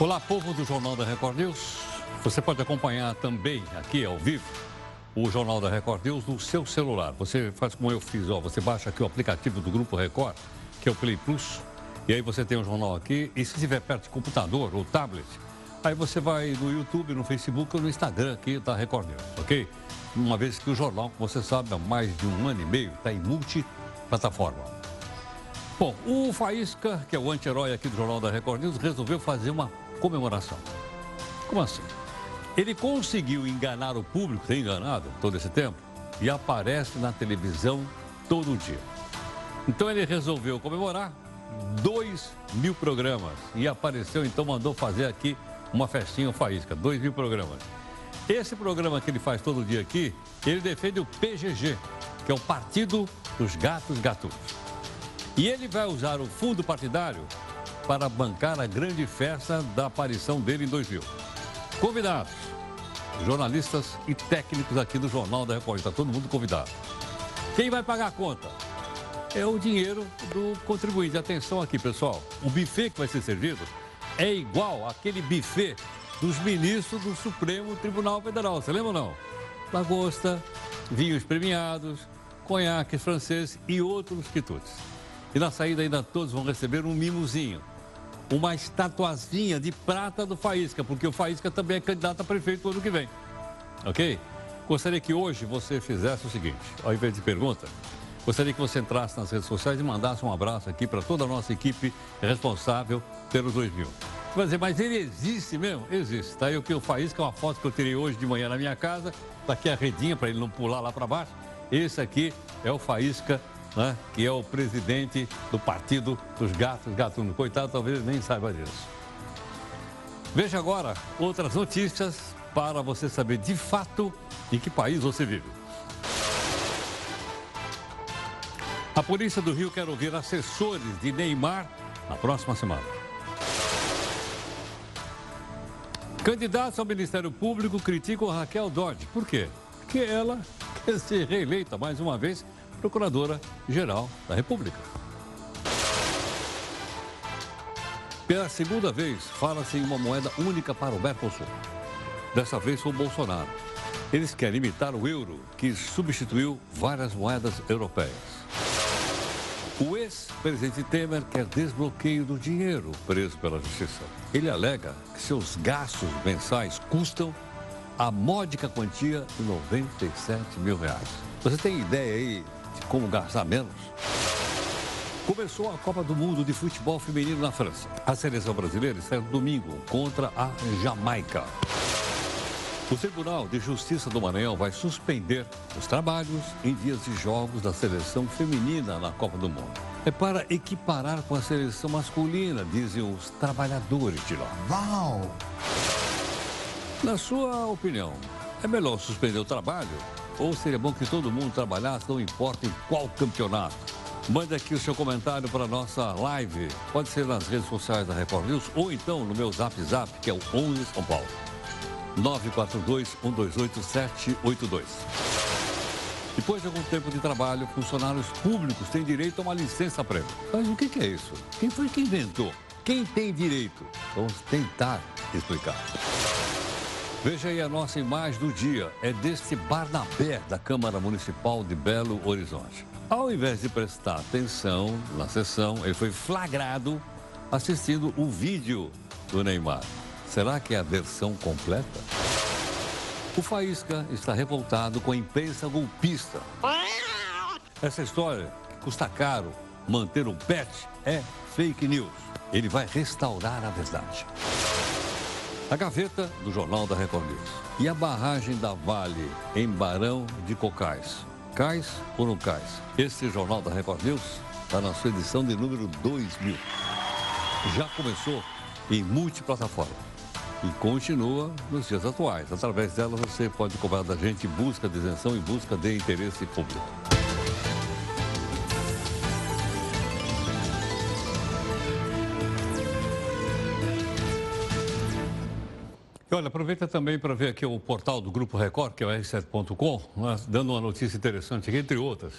Olá, povo do Jornal da Record News. Você pode acompanhar também aqui ao vivo o Jornal da Record News no seu celular. Você faz como eu fiz, ó, você baixa aqui o aplicativo do Grupo Record, que é o Play Plus, e aí você tem o jornal aqui, e se estiver perto de computador ou tablet, aí você vai no YouTube, no Facebook ou no Instagram aqui da Record News, ok? Uma vez que o jornal, como você sabe, há mais de um ano e meio, está em multiplataforma. Bom, o Faísca, que é o anti-herói aqui do Jornal da Record News, resolveu fazer uma comemoração. Como assim? Ele conseguiu enganar o público, tem enganado todo esse tempo, e aparece na televisão todo dia. Então ele resolveu comemorar dois mil programas e apareceu, então mandou fazer aqui uma festinha faísca, dois mil programas. Esse programa que ele faz todo dia aqui, ele defende o PGG, que é o Partido dos Gatos Gatunos. E ele vai usar o fundo partidário para bancar a grande festa da aparição dele em 2000. Convidados, jornalistas e técnicos aqui do Jornal da Record. Está todo mundo convidado. Quem vai pagar a conta? É o dinheiro do contribuinte. Atenção aqui, pessoal. O buffet que vai ser servido é igual àquele buffet dos ministros do Supremo Tribunal Federal. Você lembra ou não? Lagosta, vinhos premiados, conhaques franceses e outros quitutes. E na saída ainda todos vão receber um mimozinho uma estatuazinha de prata do Faísca, porque o Faísca também é candidato a prefeito no ano que vem. Ok? Gostaria que hoje você fizesse o seguinte, ao invés de pergunta, gostaria que você entrasse nas redes sociais e mandasse um abraço aqui para toda a nossa equipe responsável pelos 2000. Você vai dizer, mas ele existe mesmo? Existe. Tá aí o que o Faísca, uma foto que eu tirei hoje de manhã na minha casa. Está aqui a redinha para ele não pular lá para baixo. Esse aqui é o Faísca né, que é o presidente do Partido dos Gatos Gatunos. Coitado, talvez nem saiba disso. Veja agora outras notícias para você saber de fato em que país você vive. A polícia do Rio quer ouvir assessores de Neymar na próxima semana. Candidatos ao Ministério Público criticam Raquel Dodge. Por quê? Porque ela quer ser reeleita mais uma vez Procuradora-Geral da República. Pela segunda vez, fala-se em uma moeda única para o Mercosul. Dessa vez foi o Bolsonaro. Eles querem imitar o euro, que substituiu várias moedas europeias. O ex-presidente Temer quer desbloqueio do dinheiro preso pela justiça. Ele alega que seus gastos mensais custam a módica quantia de 97 mil reais. Você tem ideia aí como gastar menos? Começou a Copa do Mundo de Futebol Feminino na França. A seleção brasileira está no domingo contra a Jamaica. O Tribunal de Justiça do Maranhão vai suspender os trabalhos em dias de jogos da seleção feminina na Copa do Mundo. É para equiparar com a seleção masculina, dizem os trabalhadores de lá. Uau! Na sua opinião, é melhor suspender o trabalho ou seria bom que todo mundo trabalhasse, não importa em qual campeonato? Mande aqui o seu comentário para a nossa live. Pode ser nas redes sociais da Record News ou então no meu zap zap, que é o 11 São Paulo. 942-128-782. Depois de algum tempo de trabalho, funcionários públicos têm direito a uma licença-prêmio. Mas o que é isso? Quem foi que inventou? Quem tem direito? Vamos tentar explicar. Veja aí a nossa imagem do dia. É deste Barnabé da Câmara Municipal de Belo Horizonte. Ao invés de prestar atenção na sessão, ele foi flagrado assistindo o vídeo do Neymar. Será que é a versão completa? O Faísca está revoltado com a imprensa golpista. Essa história, que custa caro manter um pet, é fake news. Ele vai restaurar a verdade. A gaveta do Jornal da Record News. E a barragem da Vale em Barão de Cocais. Cais ou não cais? Esse Jornal da Record News está na sua edição de número 2000. Já começou em multiplataforma e continua nos dias atuais. Através dela você pode cobrar da gente busca de isenção e busca de interesse público. Olha, aproveita também para ver aqui o portal do Grupo Record, que é o r7.com, né, dando uma notícia interessante aqui, entre outras.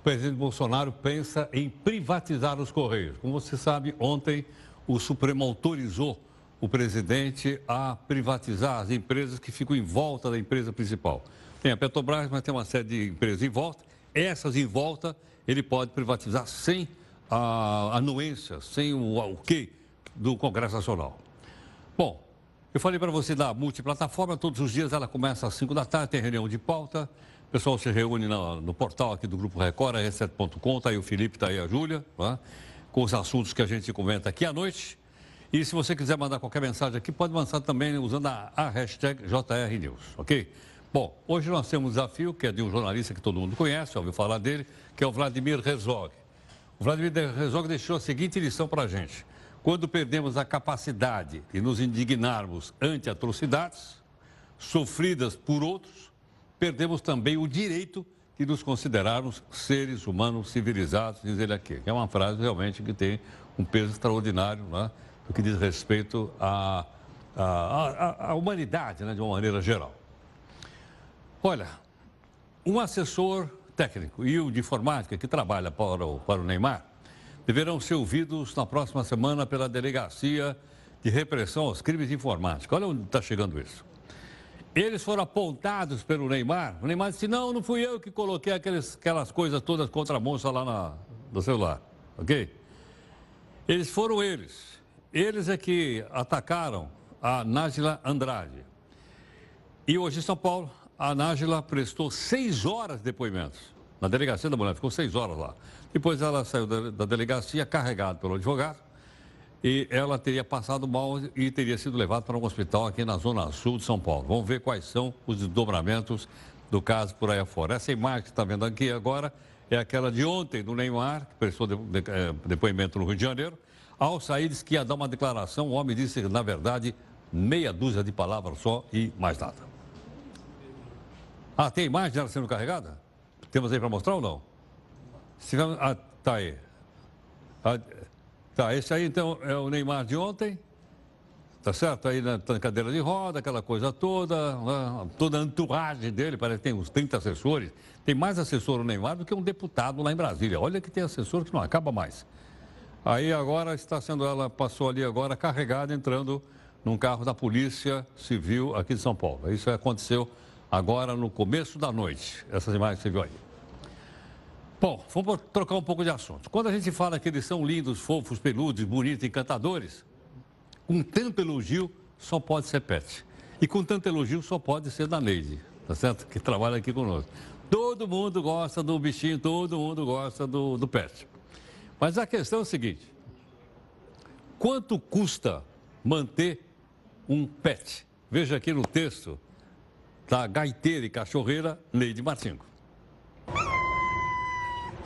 O presidente Bolsonaro pensa em privatizar os Correios. Como você sabe, ontem o Supremo autorizou o presidente a privatizar as empresas que ficam em volta da empresa principal. Tem a Petrobras, mas tem uma série de empresas em volta. Essas em volta ele pode privatizar sem a anuência, sem o, o quê do Congresso Nacional. Bom, eu falei para você da multiplataforma, todos os dias ela começa às 5 da tarde, tem reunião de pauta. O pessoal se reúne no, no portal aqui do Grupo Record, r7.com, está aí o Felipe, está aí a Júlia, tá? com os assuntos que a gente comenta aqui à noite. E se você quiser mandar qualquer mensagem aqui, pode mandar também usando a, a hashtag JRNews, ok? Bom, hoje nós temos um desafio que é de um jornalista que todo mundo conhece, ouviu falar dele, que é o Vladimir Herzog. O Vladimir Herzog deixou a seguinte lição para a gente. Quando perdemos a capacidade de nos indignarmos ante atrocidades sofridas por outros, perdemos também o direito de nos considerarmos seres humanos civilizados, diz ele aqui. É uma frase realmente que tem um peso extraordinário, né? no que diz respeito à, à, à, humanidade, né? de uma maneira geral. Olha, um assessor técnico e o de informática que trabalha para o, para o Neymar deverão ser ouvidos na próxima semana pela Delegacia de Repressão aos Crimes Informáticos. Olha onde está chegando isso. Eles foram apontados pelo Neymar. O Neymar disse: Não, não fui eu que coloquei aqueles, aquelas coisas todas contra a moça lá na, no celular. Ok? Eles foram eles. Eles é que atacaram a Nájila Andrade. E hoje em São Paulo, a Nájila prestou seis horas de depoimentos. Na delegacia da mulher, ficou seis horas lá. Depois ela saiu da, da delegacia carregada pelo advogado e ela teria passado mal e teria sido levada para um hospital aqui na Zona Sul de São Paulo. Vamos ver quais são os desdobramentos do caso por aí afora. Essa imagem que está vendo aqui agora é aquela de ontem do Neymar, que prestou de, de, é, depoimento no Rio de Janeiro. Ao sair, disse que ia dar uma declaração. O homem disse, na verdade, meia dúzia de palavras só e mais nada. Ah, tem imagem dela sendo carregada? Temos aí para mostrar ou não? Se, ah, tá aí. Ah, Tá, esse aí então é o Neymar de ontem, tá certo? Aí na, na cadeira de roda, aquela coisa toda, né? toda a entourage dele, parece que tem uns 30 assessores. Tem mais assessor o Neymar do que um deputado lá em Brasília. Olha que tem assessor que não acaba mais. Aí agora está sendo, ela passou ali agora carregada, entrando num carro da Polícia Civil aqui de São Paulo. Isso aconteceu agora no começo da noite. Essas imagens que você viu aí. Bom, vamos trocar um pouco de assunto. Quando a gente fala que eles são lindos, fofos, peludos, bonitos, encantadores, com tanto elogio só pode ser pet. E com tanto elogio só pode ser da Neide, tá certo? Que trabalha aqui conosco. Todo mundo gosta do bichinho, todo mundo gosta do, do pet. Mas a questão é o seguinte: quanto custa manter um pet? Veja aqui no texto da gaiteira e cachorreira Neide Martinho.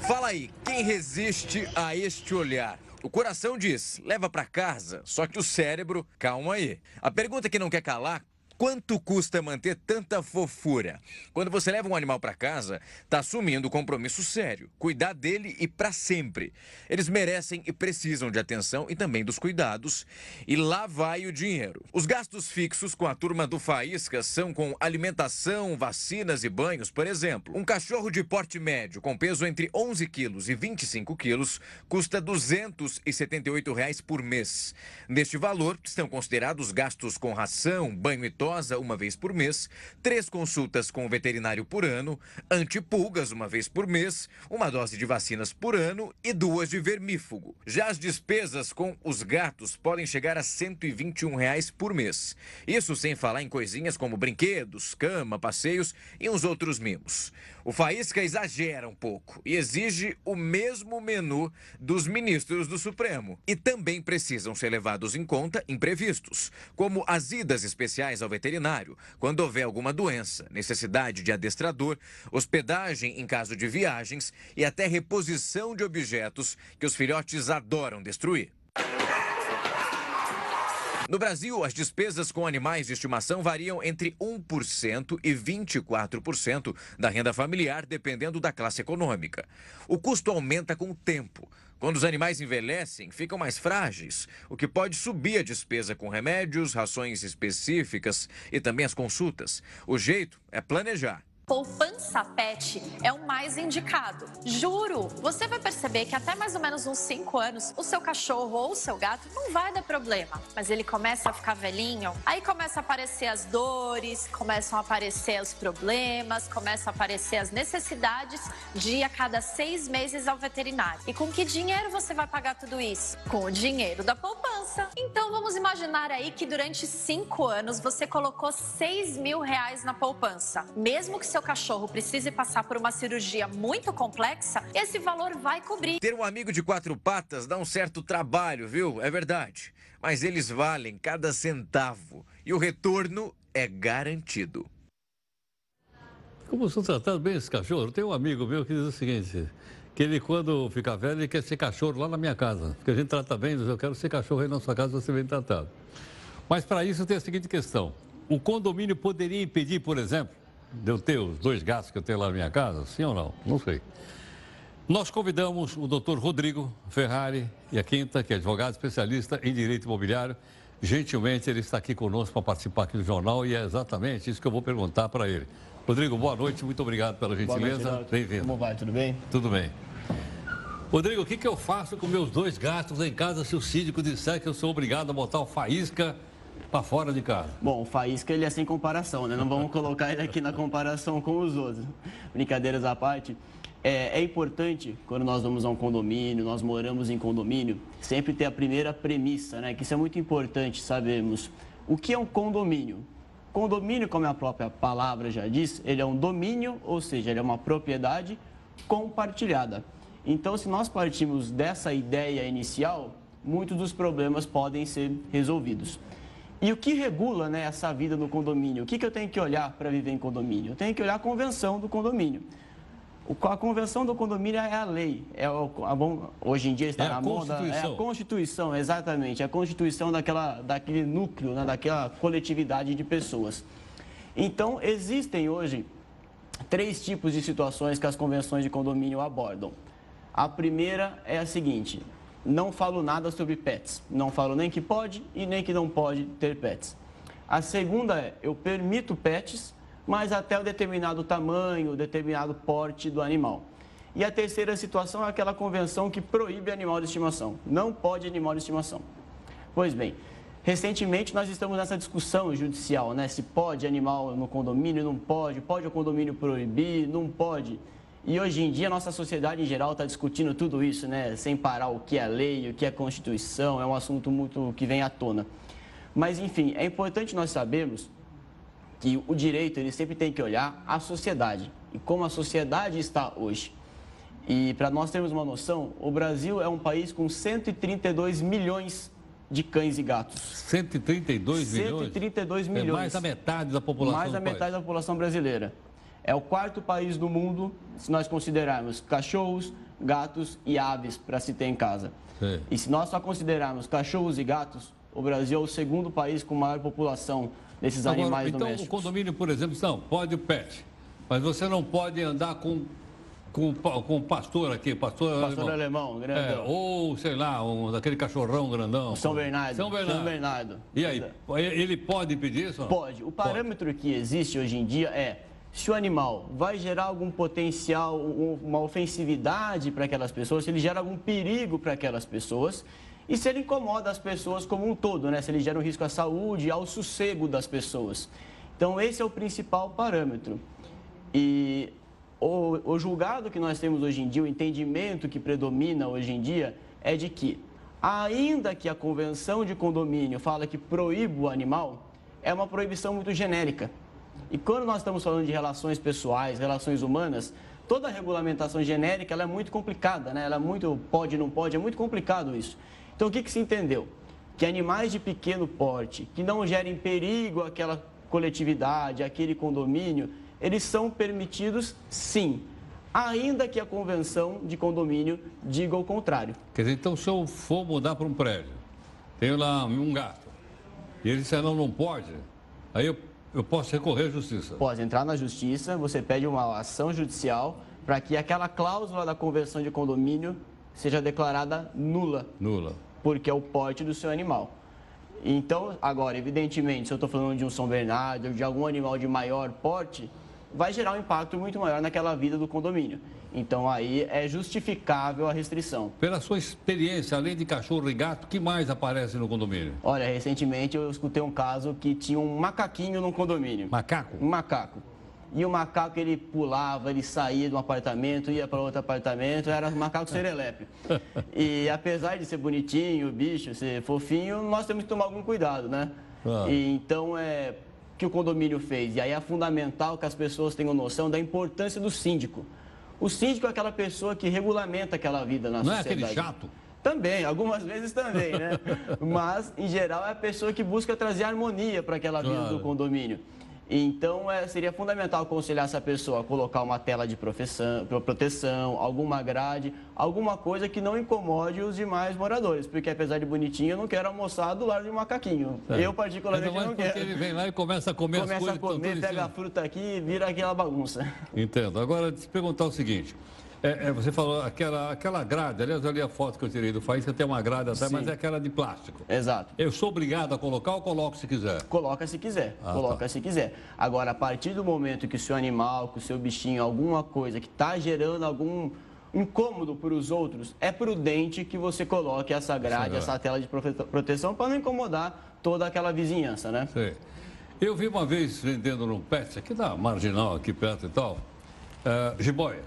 Fala aí, quem resiste a este olhar? O coração diz, leva para casa, só que o cérebro, calma aí. A pergunta que não quer calar, Quanto custa manter tanta fofura? Quando você leva um animal para casa, está assumindo um compromisso sério. Cuidar dele e para sempre. Eles merecem e precisam de atenção e também dos cuidados. E lá vai o dinheiro. Os gastos fixos com a turma do Faísca são com alimentação, vacinas e banhos, por exemplo. Um cachorro de porte médio com peso entre 11 quilos e 25 quilos custa 278 reais por mês. Neste valor estão considerados gastos com ração, banho e uma vez por mês, três consultas com o veterinário por ano, antipulgas uma vez por mês, uma dose de vacinas por ano e duas de vermífugo. Já as despesas com os gatos podem chegar a 121 reais por mês. Isso sem falar em coisinhas como brinquedos, cama, passeios e uns outros mimos. O Faísca exagera um pouco e exige o mesmo menu dos ministros do Supremo. E também precisam ser levados em conta imprevistos, como as idas especiais ao veterinário, quando houver alguma doença, necessidade de adestrador, hospedagem em caso de viagens e até reposição de objetos que os filhotes adoram destruir. No Brasil, as despesas com animais de estimação variam entre 1% e 24% da renda familiar, dependendo da classe econômica. O custo aumenta com o tempo. Quando os animais envelhecem, ficam mais frágeis, o que pode subir a despesa com remédios, rações específicas e também as consultas. O jeito é planejar. Poupança pet é o mais indicado. Juro, você vai perceber que até mais ou menos uns 5 anos, o seu cachorro ou o seu gato não vai dar problema. Mas ele começa a ficar velhinho, aí começa a aparecer as dores, começam a aparecer os problemas, começam a aparecer as necessidades de ir a cada seis meses ao veterinário. E com que dinheiro você vai pagar tudo isso? Com o dinheiro da poupança. Então vamos imaginar aí que durante cinco anos você colocou 6 mil reais na poupança. Mesmo que seu seu cachorro precise passar por uma cirurgia muito complexa, esse valor vai cobrir. Ter um amigo de quatro patas dá um certo trabalho, viu? É verdade. Mas eles valem cada centavo e o retorno é garantido. Como são tratados bem esse cachorro? Tem um amigo meu que diz o seguinte: que ele, quando ficar velho, ele quer ser cachorro lá na minha casa. Porque a gente trata bem, eu quero ser cachorro aí na sua casa, você bem tratado. Mas para isso tem a seguinte questão: o condomínio poderia impedir, por exemplo, de eu ter os dois gatos que eu tenho lá na minha casa? Sim ou não? Não sei. Nós convidamos o doutor Rodrigo Ferrari e a Quinta, que é advogado especialista em direito imobiliário. Gentilmente, ele está aqui conosco para participar aqui do jornal e é exatamente isso que eu vou perguntar para ele. Rodrigo, boa noite, muito obrigado pela gentileza. Bem-vindo. Como vai? Tudo bem? Tudo bem. Rodrigo, o que, que eu faço com meus dois gatos em casa se o síndico disser que eu sou obrigado a botar o faísca para fora de casa. Bom, o Faísca ele é sem comparação, né? Não vamos colocar ele aqui na comparação com os outros. Brincadeiras à parte. É, é, importante, quando nós vamos a um condomínio, nós moramos em condomínio, sempre ter a primeira premissa, né? Que isso é muito importante sabermos. O que é um condomínio? Condomínio, como a própria palavra já diz, ele é um domínio, ou seja, ele é uma propriedade compartilhada. Então, se nós partimos dessa ideia inicial, muitos dos problemas podem ser resolvidos. E o que regula né, essa vida no condomínio? O que, que eu tenho que olhar para viver em condomínio? Eu tenho que olhar a convenção do condomínio. A convenção do condomínio é a lei. É o, a, hoje em dia está é na moda. É a Constituição, exatamente. É a Constituição daquela, daquele núcleo, né, daquela coletividade de pessoas. Então, existem hoje três tipos de situações que as convenções de condomínio abordam. A primeira é a seguinte: não falo nada sobre pets. Não falo nem que pode e nem que não pode ter pets. A segunda é, eu permito pets, mas até o determinado tamanho, determinado porte do animal. E a terceira situação é aquela convenção que proíbe animal de estimação. Não pode animal de estimação. Pois bem, recentemente nós estamos nessa discussão judicial, né? Se pode animal no condomínio, não pode, pode o condomínio proibir, não pode. E hoje em dia a nossa sociedade em geral está discutindo tudo isso, né? Sem parar o que é lei, o que é constituição, é um assunto muito que vem à tona. Mas enfim, é importante nós sabermos que o direito ele sempre tem que olhar a sociedade e como a sociedade está hoje. E para nós termos uma noção, o Brasil é um país com 132 milhões de cães e gatos. 132 milhões? 132 milhões. É mais da metade da população. Mais da metade país. da população brasileira. É o quarto país do mundo, se nós considerarmos cachorros, gatos e aves para se ter em casa. Sim. E se nós só considerarmos cachorros e gatos, o Brasil é o segundo país com maior população desses Agora, animais então, domésticos. Então, o condomínio, por exemplo, não, pode o pet, mas você não pode andar com com, com o pastor aqui, pastor, pastor alemão, alemão. É, ou, sei lá, um, daquele cachorrão grandão. São Bernardo. São Bernardo. São Bernardo. E aí, ele pode pedir isso? Pode. O parâmetro pode. que existe hoje em dia é se o animal vai gerar algum potencial, uma ofensividade para aquelas pessoas, se ele gera algum perigo para aquelas pessoas e se ele incomoda as pessoas como um todo, né? se ele gera um risco à saúde ao sossego das pessoas. Então, esse é o principal parâmetro. E o, o julgado que nós temos hoje em dia, o entendimento que predomina hoje em dia é de que, ainda que a convenção de condomínio fala que proíbe o animal, é uma proibição muito genérica. E quando nós estamos falando de relações pessoais, relações humanas, toda a regulamentação genérica é muito complicada, né? Ela é muito pode, não pode, é muito complicado isso. Então o que, que se entendeu? Que animais de pequeno porte, que não gerem perigo àquela coletividade, àquele condomínio, eles são permitidos sim, ainda que a convenção de condomínio diga o contrário. Quer dizer, então se eu for mudar para um prédio, tenho lá um gato, e ele disser não, não pode, aí eu eu posso recorrer à justiça? Pode entrar na justiça, você pede uma ação judicial para que aquela cláusula da conversão de condomínio seja declarada nula. Nula. Porque é o porte do seu animal. Então, agora, evidentemente, se eu estou falando de um São Bernardo, de algum animal de maior porte, vai gerar um impacto muito maior naquela vida do condomínio. Então aí é justificável a restrição. Pela sua experiência, além de cachorro e gato, que mais aparece no condomínio? Olha, recentemente eu escutei um caso que tinha um macaquinho no condomínio. Macaco? Um macaco. E o macaco ele pulava, ele saía de um apartamento, ia para outro apartamento, era um macaco serelepe. E apesar de ser bonitinho, bicho, ser fofinho, nós temos que tomar algum cuidado, né? Ah. E, então é que o condomínio fez. E aí é fundamental que as pessoas tenham noção da importância do síndico. O síndico é aquela pessoa que regulamenta aquela vida na Não sociedade. Não é aquele chato? Também, algumas vezes também, né? Mas, em geral, é a pessoa que busca trazer harmonia para aquela vida claro. do condomínio. Então, é, seria fundamental aconselhar essa pessoa a colocar uma tela de proteção, alguma grade, alguma coisa que não incomode os demais moradores. Porque, apesar de bonitinho, eu não quero almoçar do lado de um macaquinho. É. Eu, particularmente, não quero. ele vem lá e começa a comer começa as coisas. Começa a comer, pega a fruta aqui e vira aquela bagunça. Entendo. Agora, te perguntar o seguinte. É, é, você falou aquela, aquela grade, aliás, eu li a foto que eu tirei do Faísca, tem uma grade até, Sim. mas é aquela de plástico. Exato. Eu sou obrigado a colocar ou coloco se quiser? Coloca se quiser, ah, coloca tá. se quiser. Agora, a partir do momento que o seu animal, que o seu bichinho, alguma coisa que está gerando algum incômodo para os outros, é prudente que você coloque essa grade, essa tela de proteção para não incomodar toda aquela vizinhança, né? Sim. Eu vi uma vez vendendo no pet, aqui na Marginal, aqui perto e tal, uh, jiboia.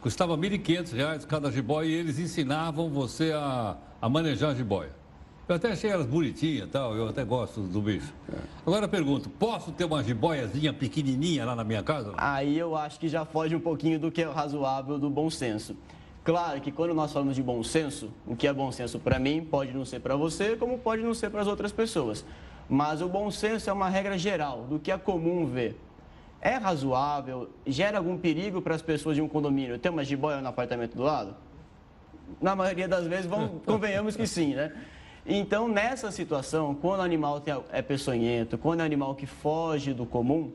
Custava R$ 1.500 cada jiboia e eles ensinavam você a, a manejar a jiboia. Eu até achei elas bonitinhas e tal, eu até gosto do bicho. Agora eu pergunto, posso ter uma jiboiazinha pequenininha lá na minha casa? Aí eu acho que já foge um pouquinho do que é razoável do bom senso. Claro que quando nós falamos de bom senso, o que é bom senso para mim pode não ser para você, como pode não ser para as outras pessoas. Mas o bom senso é uma regra geral do que é comum ver é razoável, gera algum perigo para as pessoas de um condomínio ter uma jiboia no apartamento do lado? Na maioria das vezes, convenhamos que sim, né? Então, nessa situação, quando o animal é peçonhento, quando é um animal que foge do comum,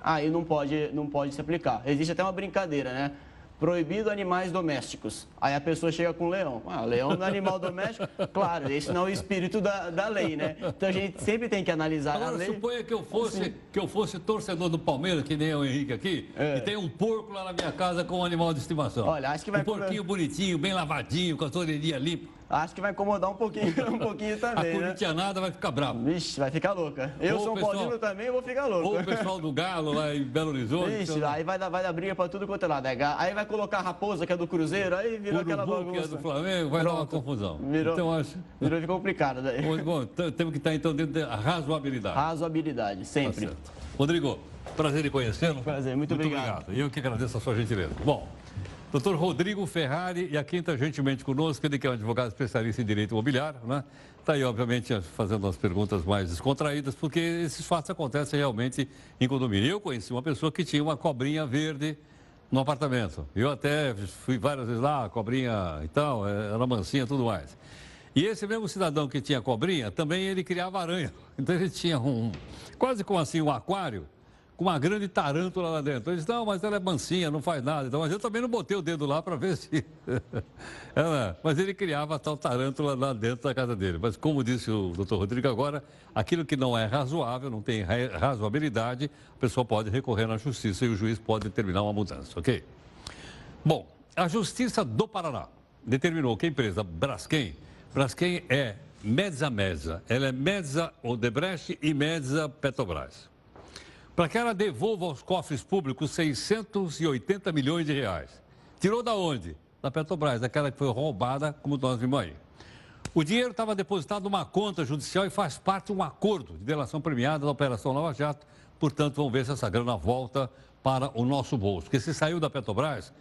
aí não pode, não pode se aplicar. Existe até uma brincadeira, né? Proibido animais domésticos. Aí a pessoa chega com leão. Ah, leão não é animal doméstico? Claro, esse não é o espírito da, da lei, né? Então a gente sempre tem que analisar Agora, a lei. suponha que eu fosse, que eu fosse torcedor do Palmeiras, que nem o Henrique aqui, é. e tem um porco lá na minha casa com um animal de estimação. Olha, acho que vai... Um porquinho bonitinho, bem lavadinho, com a orelhinha limpa. Acho que vai incomodar um pouquinho, um pouquinho também, a né? nada vai ficar bravo. Vixe, vai ficar louca. Eu ou sou um pessoal, Paulino também, vou ficar louco. Ou o pessoal do Galo lá em Belo Horizonte. Vixe, então... aí vai dar, vai dar briga pra tudo quanto é lado. É aí vai colocar a raposa, que é do Cruzeiro, aí virou aquela bagunça. que é do Flamengo, vai Pronto. dar uma confusão. Virou, então, acho... virou ficou complicado daí. Bom, temos que estar então dentro da razoabilidade. Razoabilidade, sempre. Tá Rodrigo, prazer em conhecê-lo. Prazer, muito, muito obrigado. obrigado. Eu que agradeço a sua gentileza. Bom, Doutor Rodrigo Ferrari, e aqui está gentilmente conosco, ele que é um advogado especialista em direito imobiliário, né? Está aí, obviamente, fazendo as perguntas mais descontraídas, porque esses fatos acontecem realmente em condomínio. Eu conheci uma pessoa que tinha uma cobrinha verde no apartamento. Eu até fui várias vezes lá, cobrinha e tal, é, era mansinha e tudo mais. E esse mesmo cidadão que tinha cobrinha, também ele criava aranha. Então ele tinha um, quase como assim, um aquário com uma grande tarântula lá dentro. Ele disse, não, mas ela é mansinha, não faz nada. Então, mas eu também não botei o dedo lá para ver se... ela... Mas ele criava a tal tarântula lá dentro da casa dele. Mas como disse o doutor Rodrigo agora, aquilo que não é razoável, não tem razoabilidade, a pessoa pode recorrer na justiça e o juiz pode determinar uma mudança, ok? Bom, a Justiça do Paraná determinou que a empresa Braskem, Braskem é Mesa Mesa, ela é Mesa Odebrecht e Mesa Petrobras para que ela devolva aos cofres públicos 680 milhões de reais. Tirou da onde? Da Petrobras, daquela que foi roubada, como nós vimos. O dinheiro estava depositado numa conta judicial e faz parte de um acordo de delação premiada da Operação Lava Jato. Portanto, vamos ver se essa grana volta para o nosso bolso. Porque se saiu da Petrobras,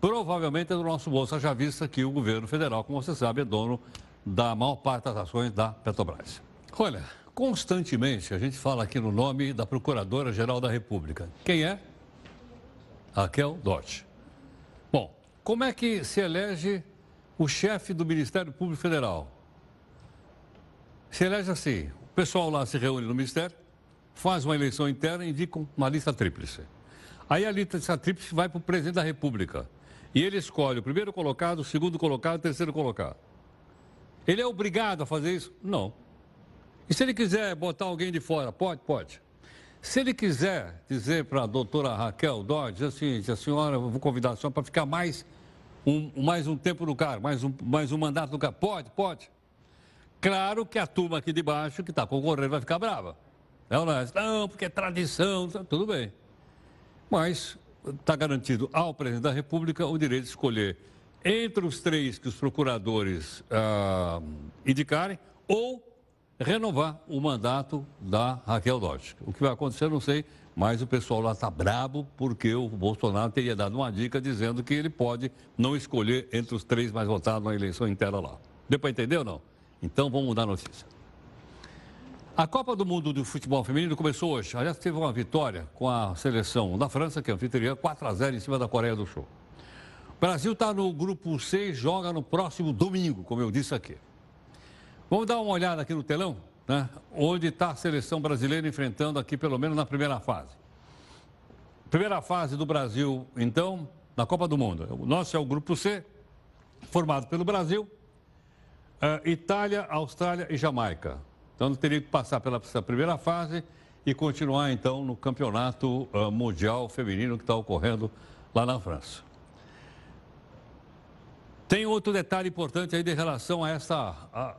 provavelmente é do nosso bolso, já vista que o governo federal, como você sabe, é dono da maior parte das ações da Petrobras. Olha, Constantemente a gente fala aqui no nome da Procuradora-Geral da República. Quem é? Raquel Dodge. Bom, como é que se elege o chefe do Ministério Público Federal? Se elege assim: o pessoal lá se reúne no Ministério, faz uma eleição interna e indica uma lista tríplice. Aí a lista tríplice vai para o presidente da República. E ele escolhe o primeiro colocado, o segundo colocado, o terceiro colocado. Ele é obrigado a fazer isso? Não. E se ele quiser botar alguém de fora, pode? Pode. Se ele quiser dizer para a doutora Raquel Dodge assim, a senhora, eu vou convidar a senhora para ficar mais um, mais um tempo no cargo, mais um, mais um mandato no cargo, pode, pode. Claro que a turma aqui de baixo que está concorrendo vai ficar brava. Não, não, não, porque é tradição, tudo bem. Mas está garantido ao presidente da República o direito de escolher entre os três que os procuradores ah, indicarem ou renovar o mandato da Raquel Dodge. O que vai acontecer, não sei, mas o pessoal lá está brabo porque o Bolsonaro teria dado uma dica dizendo que ele pode não escolher entre os três mais votados na eleição inteira lá. Deu para entender ou não? Então vamos mudar a notícia. A Copa do Mundo do Futebol Feminino começou hoje. Aliás, teve uma vitória com a seleção da França, que é anfitriã, 4 a 0 em cima da Coreia do Sul. O Brasil está no grupo C e joga no próximo domingo, como eu disse aqui. Vamos dar uma olhada aqui no telão, né? onde está a seleção brasileira enfrentando aqui, pelo menos na primeira fase. Primeira fase do Brasil, então, na Copa do Mundo. O nosso é o grupo C, formado pelo Brasil, uh, Itália, Austrália e Jamaica. Então, teria que passar pela primeira fase e continuar, então, no campeonato uh, mundial feminino que está ocorrendo lá na França. Tem outro detalhe importante aí de relação a essa, a,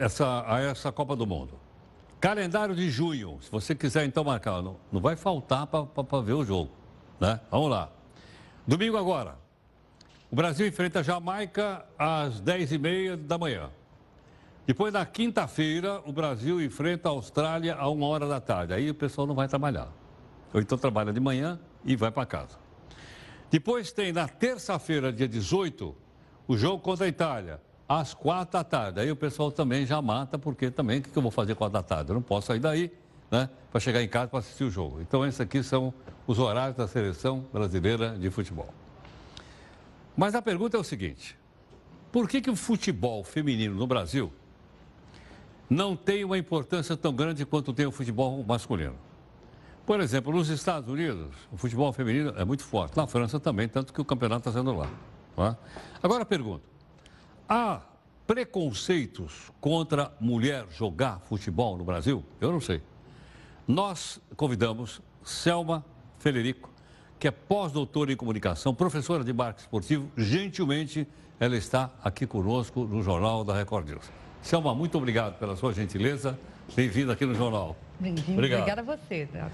essa, a essa Copa do Mundo. Calendário de junho, se você quiser então marcar, não, não vai faltar para ver o jogo. Né? Vamos lá. Domingo agora. O Brasil enfrenta a Jamaica às 10h30 da manhã. Depois, na quinta-feira, o Brasil enfrenta a Austrália a uma hora da tarde. Aí o pessoal não vai trabalhar. Ou então trabalha de manhã e vai para casa. Depois tem na terça-feira, dia 18, o jogo contra a Itália às quatro da tarde. Aí o pessoal também já mata, porque também o que eu vou fazer quatro da tarde? Eu não posso sair daí, né? Para chegar em casa para assistir o jogo. Então, esses aqui são os horários da seleção brasileira de futebol. Mas a pergunta é o seguinte: por que, que o futebol feminino no Brasil não tem uma importância tão grande quanto tem o futebol masculino? Por exemplo, nos Estados Unidos, o futebol feminino é muito forte. Na França também, tanto que o campeonato está sendo lá. É? Agora pergunto: Há preconceitos contra mulher jogar futebol no Brasil? Eu não sei. Nós convidamos Selma Federico, que é pós-doutora em comunicação, professora de marketing esportivo. Gentilmente, ela está aqui conosco no Jornal da Record News. Selma, muito obrigado pela sua gentileza. Bem-vinda aqui no Jornal. Bem-vindo. Obrigada a você, Doc.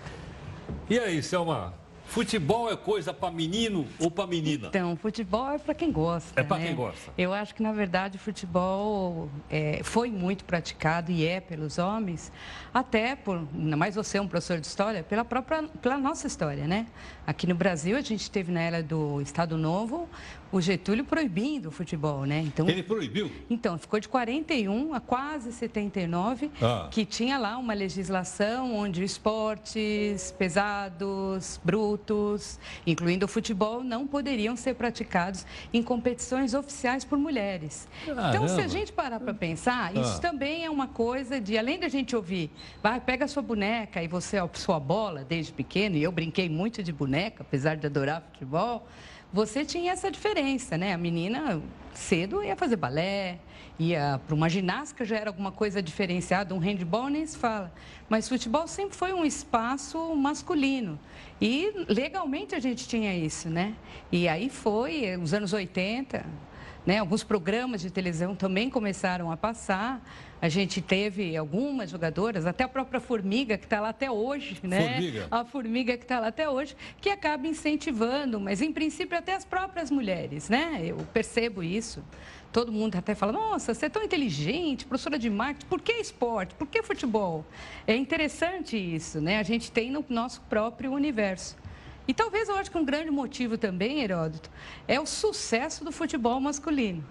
E aí, Selma? Futebol é coisa para menino ou para menina? Então, futebol é para quem gosta. É para né? quem gosta. Eu acho que, na verdade, o futebol é, foi muito praticado e é pelos homens, até por, ainda mais você, um professor de história, pela própria, pela nossa história, né? Aqui no Brasil, a gente teve na era do Estado Novo o Getúlio proibindo o futebol, né? Então, Ele proibiu? Então, ficou de 41 a quase 79, ah. que tinha lá uma legislação onde esportes pesados, brutos, incluindo o futebol, não poderiam ser praticados em competições oficiais por mulheres. Caramba. Então, se a gente parar para pensar, ah. isso também é uma coisa de, além da gente ouvir, vai, pega a sua boneca e você a sua bola desde pequeno, e eu brinquei muito de boneca, apesar de adorar futebol, você tinha essa diferença, né? A menina cedo ia fazer balé, ia para uma ginástica, já era alguma coisa diferenciada, um handball nem se fala. Mas futebol sempre foi um espaço masculino. E legalmente a gente tinha isso, né? E aí foi, os anos 80, né? Alguns programas de televisão também começaram a passar. A gente teve algumas jogadoras, até a própria Formiga, que está lá até hoje, né? Formiga. A Formiga que está lá até hoje, que acaba incentivando, mas em princípio até as próprias mulheres, né? Eu percebo isso. Todo mundo até fala, nossa, você é tão inteligente, professora de marketing, por que esporte? Por que futebol? É interessante isso, né? A gente tem no nosso próprio universo. E talvez eu acho que um grande motivo também, Heródoto, é o sucesso do futebol masculino.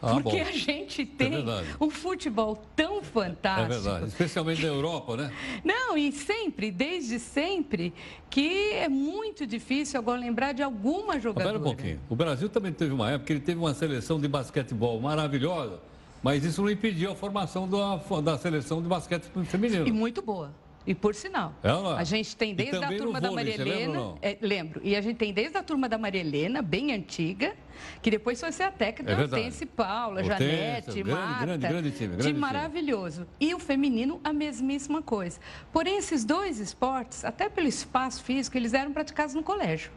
Ah, Porque bom. a gente é tem é um futebol tão fantástico. É verdade, especialmente na Europa, né? Não, e sempre, desde sempre, que é muito difícil agora lembrar de alguma jogadora. Espera um pouquinho. O Brasil também teve uma época que ele teve uma seleção de basquetebol maravilhosa, mas isso não impediu a formação da, da seleção de basquete feminino. E muito boa. E por sinal, é a gente tem desde a turma da Maria Helena. É, lembro. E a gente tem desde a turma da Maria Helena, bem antiga, que depois foi ser a técnica é Hortense Paula, Hortense, Janete, grande, Marta. Grande, grande time. Grande time maravilhoso. E o feminino, a mesmíssima coisa. Porém, esses dois esportes, até pelo espaço físico, eles eram praticados no colégio.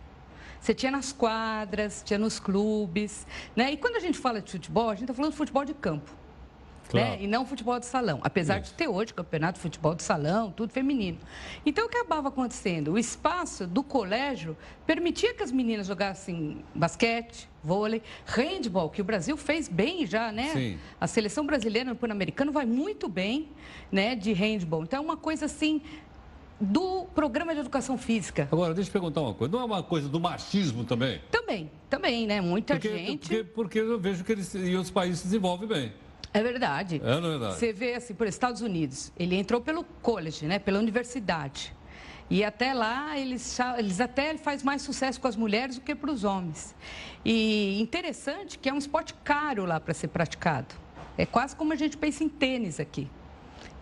Você tinha nas quadras, tinha nos clubes, né? E quando a gente fala de futebol, a gente está falando de futebol de campo. Né? Claro. Né? E não futebol de salão. Apesar Isso. de ter hoje campeonato de futebol de salão, tudo feminino. Então, o que acabava acontecendo? O espaço do colégio permitia que as meninas jogassem basquete, vôlei, handball, que o Brasil fez bem já, né? Sim. A seleção brasileira no Pan-Americano vai muito bem, né, de handball. Então, é uma coisa assim do programa de educação física. Agora, deixa eu perguntar uma coisa. Não é uma coisa do machismo também? Também, também, né? Muita porque, gente. Porque, porque eu vejo que eles e os países se desenvolvem bem. É verdade. É, verdade. Você vê assim, por Estados Unidos, ele entrou pelo college, né? Pela universidade. E até lá, eles, eles até faz mais sucesso com as mulheres do que para os homens. E interessante que é um esporte caro lá para ser praticado. É quase como a gente pensa em tênis aqui.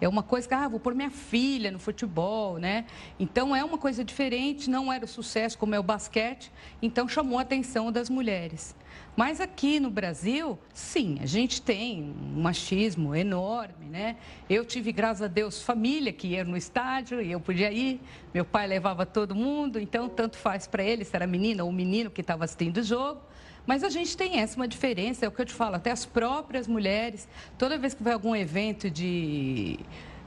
É uma coisa que, ah, vou pôr minha filha no futebol, né? Então é uma coisa diferente, não era o sucesso como é o basquete, então chamou a atenção das mulheres. Mas aqui no Brasil, sim, a gente tem um machismo enorme, né? Eu tive, graças a Deus, família que ia no estádio e eu podia ir. Meu pai levava todo mundo, então tanto faz para ele se era menina ou menino que estava assistindo o jogo. Mas a gente tem essa uma diferença, é o que eu te falo, até as próprias mulheres, toda vez que vai algum evento de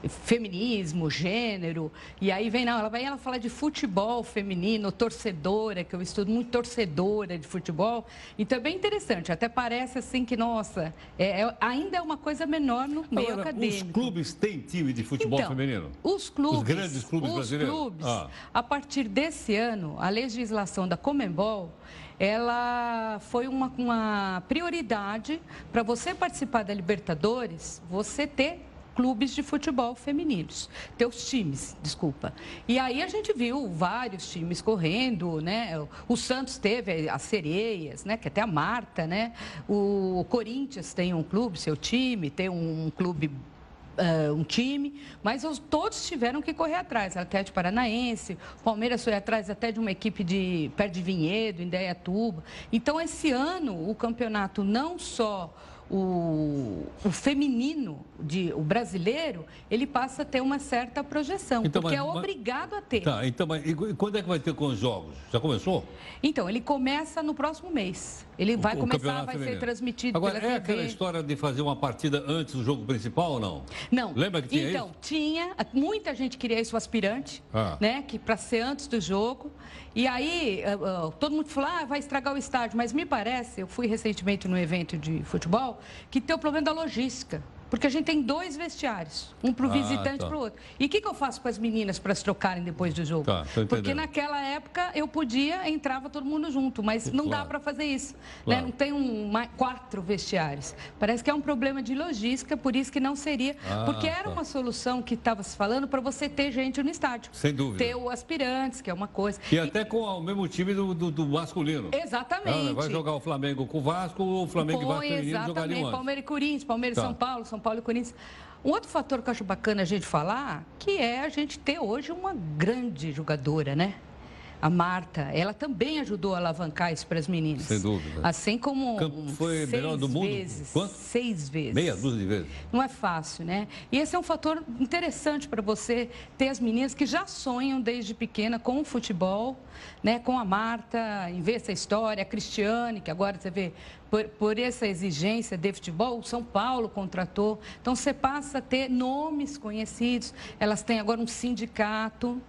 feminismo, gênero, e aí vem, não, ela vai ela fala de futebol feminino, torcedora, que eu estudo muito torcedora de futebol, então é bem interessante, até parece assim que, nossa, é, é ainda é uma coisa menor no meio Agora, acadêmico. Os clubes têm time de futebol então, feminino? Os clubes. Os grandes clubes os brasileiros? Clubes, ah. a partir desse ano, a legislação da Comembol ela foi uma, uma prioridade para você participar da Libertadores, você ter clubes de futebol femininos, teus times, desculpa. E aí a gente viu vários times correndo, né? O Santos teve as Sereias, né? Que até a Marta, né? O Corinthians tem um clube, seu time, tem um clube Uh, um time, mas os, todos tiveram que correr atrás. Atlético Paranaense, Palmeiras foi atrás até de uma equipe de perto de Vinhedo, em Dayatuba. Então, esse ano, o campeonato não só o, o, feminino, de, o brasileiro, ele passa a ter uma certa projeção, então, porque mas, é obrigado a ter. Tá, então, mas e quando é que vai ter com os jogos? Já começou? Então, ele começa no próximo mês. Ele vai o, começar, vai feminino. ser transmitido Agora, pela é TV. aquela história de fazer uma partida antes do jogo principal ou não? Não. Lembra que tinha então, isso? tinha. Muita gente queria isso aspirante, ah. né? Que para ser antes do jogo. E aí, uh, uh, todo mundo falou, ah, vai estragar o estádio. Mas me parece, eu fui recentemente num evento de futebol, que tem o problema da logística. Porque a gente tem dois vestiários, um para o ah, visitante e tá. para o outro. E o que, que, eu faço com as meninas para se trocarem depois do jogo? Tá, Porque naquela época eu podia, entrava todo mundo junto, mas não claro. dá para fazer isso. Né? Claro. Né? Não tem um, uma, quatro vestiários. Parece que é um problema de logística, por isso que não seria. Ah, porque era tá. uma solução que estava se falando para você ter gente no estádio. Sem dúvida. Ter o aspirantes, que é uma coisa. E, e... até com o mesmo time do, do, do masculino. Exatamente. Ah, vai jogar o Flamengo com o Vasco, o Flamengo Põe, e Vasco feminino jogariam Palmeiras e Corinthians, Palmeiras e tá. São Paulo, São Paulo e Corinthians. Um outro fator que eu acho bacana a gente falar, que é a gente ter hoje uma grande jogadora, né? A Marta, ela também ajudou a alavancar isso para as meninas. Sem dúvida. Assim como. Foi melhor do mundo? Vezes, Quanto? Seis vezes. Meia dúzia de vezes. Não é fácil, né? E esse é um fator interessante para você ter as meninas que já sonham desde pequena com o futebol, né? Com a Marta, em ver essa história, a Cristiane, que agora você vê, por, por essa exigência de futebol, o São Paulo contratou. Então você passa a ter nomes conhecidos, elas têm agora um sindicato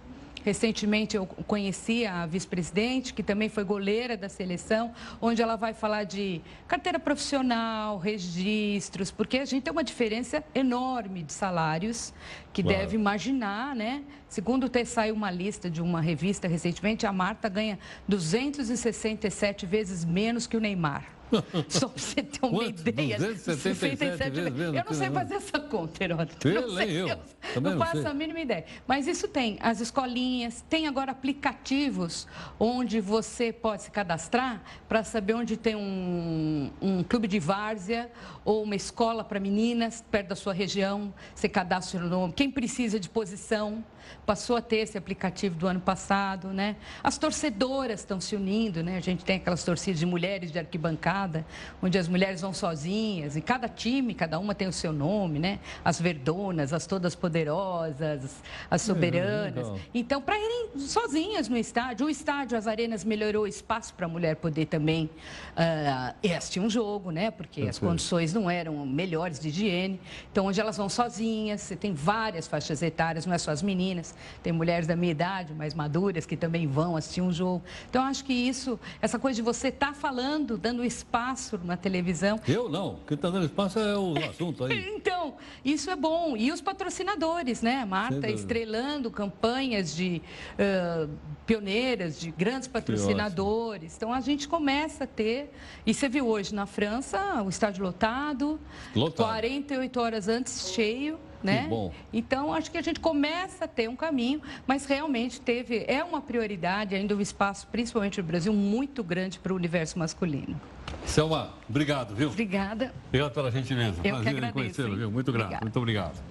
Recentemente eu conheci a vice-presidente, que também foi goleira da seleção, onde ela vai falar de carteira profissional, registros, porque a gente tem uma diferença enorme de salários que claro. deve imaginar, né? Segundo saiu uma lista de uma revista recentemente, a Marta ganha 267 vezes menos que o Neymar. Só para você ter uma Quanto? ideia. 277 vezes, Eu não sei fazer essa conta, Heródoto. Eu, não sei, eu. eu não, não faço a mínima ideia. Mas isso tem. As escolinhas, tem agora aplicativos onde você pode se cadastrar para saber onde tem um, um clube de várzea ou uma escola para meninas perto da sua região. Você cadastra o nome. Quem precisa de posição passou a ter esse aplicativo do ano passado, né? As torcedoras estão se unindo, né? A gente tem aquelas torcidas de mulheres de arquibancada, onde as mulheres vão sozinhas, e cada time, cada uma tem o seu nome, né? As verdonas, as todas poderosas, as é, soberanas. É, então, para irem sozinhas no estádio, o estádio, as arenas melhorou o espaço para a mulher poder também uh, assistir um jogo, né? Porque as condições não eram melhores de higiene. Então, onde elas vão sozinhas, você tem várias faixas etárias, não é só as meninas tem mulheres da minha idade, mais maduras, que também vão assistir um jogo. Então, acho que isso, essa coisa de você estar tá falando, dando espaço na televisão. Eu não, quem está dando espaço é o assunto aí. então, isso é bom. E os patrocinadores, né? A Marta estrelando campanhas de uh, pioneiras, de grandes patrocinadores. Então, a gente começa a ter. E você viu hoje na França, o estádio lotado, lotado. 48 horas antes cheio né? bom. Então, acho que a gente começa a ter um caminho, mas realmente teve, é uma prioridade ainda o um espaço, principalmente no Brasil, muito grande para o universo masculino. Selma, obrigado, viu? Obrigada. Obrigado pela gentileza. Eu Prazer em conhecê-lo, viu? Muito grato, muito obrigado.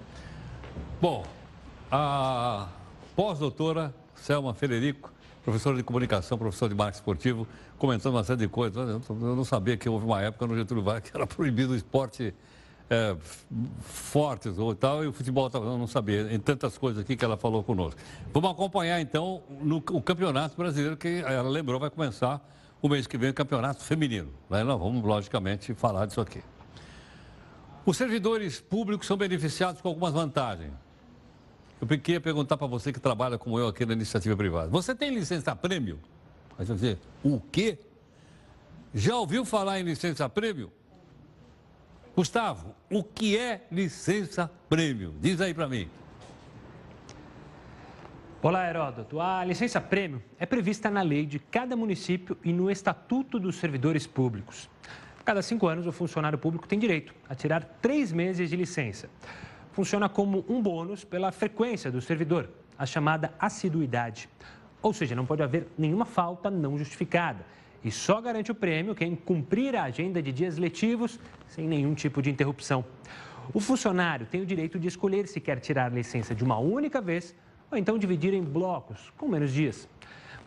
Bom, a pós-doutora Selma Federico, professora de comunicação, professora de marketing esportivo, comentando uma série de coisas. Eu não sabia que houve uma época no Getúlio Vargas que era proibido o esporte é, fortes ou tal, e o futebol eu não sabia, em tantas coisas aqui que ela falou conosco. Vamos acompanhar então no, o campeonato brasileiro, que ela lembrou, vai começar o mês que vem o campeonato feminino. Aí nós vamos, logicamente, falar disso aqui. Os servidores públicos são beneficiados com algumas vantagens. Eu queria perguntar para você que trabalha como eu aqui na iniciativa privada. Você tem licença prêmio? Aí você vai dizer, o quê? Já ouviu falar em licença prêmio? Gustavo, o que é licença prêmio? Diz aí para mim. Olá, Heródoto. A licença prêmio é prevista na lei de cada município e no Estatuto dos Servidores Públicos. A cada cinco anos, o funcionário público tem direito a tirar três meses de licença. Funciona como um bônus pela frequência do servidor, a chamada assiduidade. Ou seja, não pode haver nenhuma falta não justificada e só garante o prêmio quem cumprir a agenda de dias letivos sem nenhum tipo de interrupção. O funcionário tem o direito de escolher se quer tirar licença de uma única vez ou então dividir em blocos com menos dias.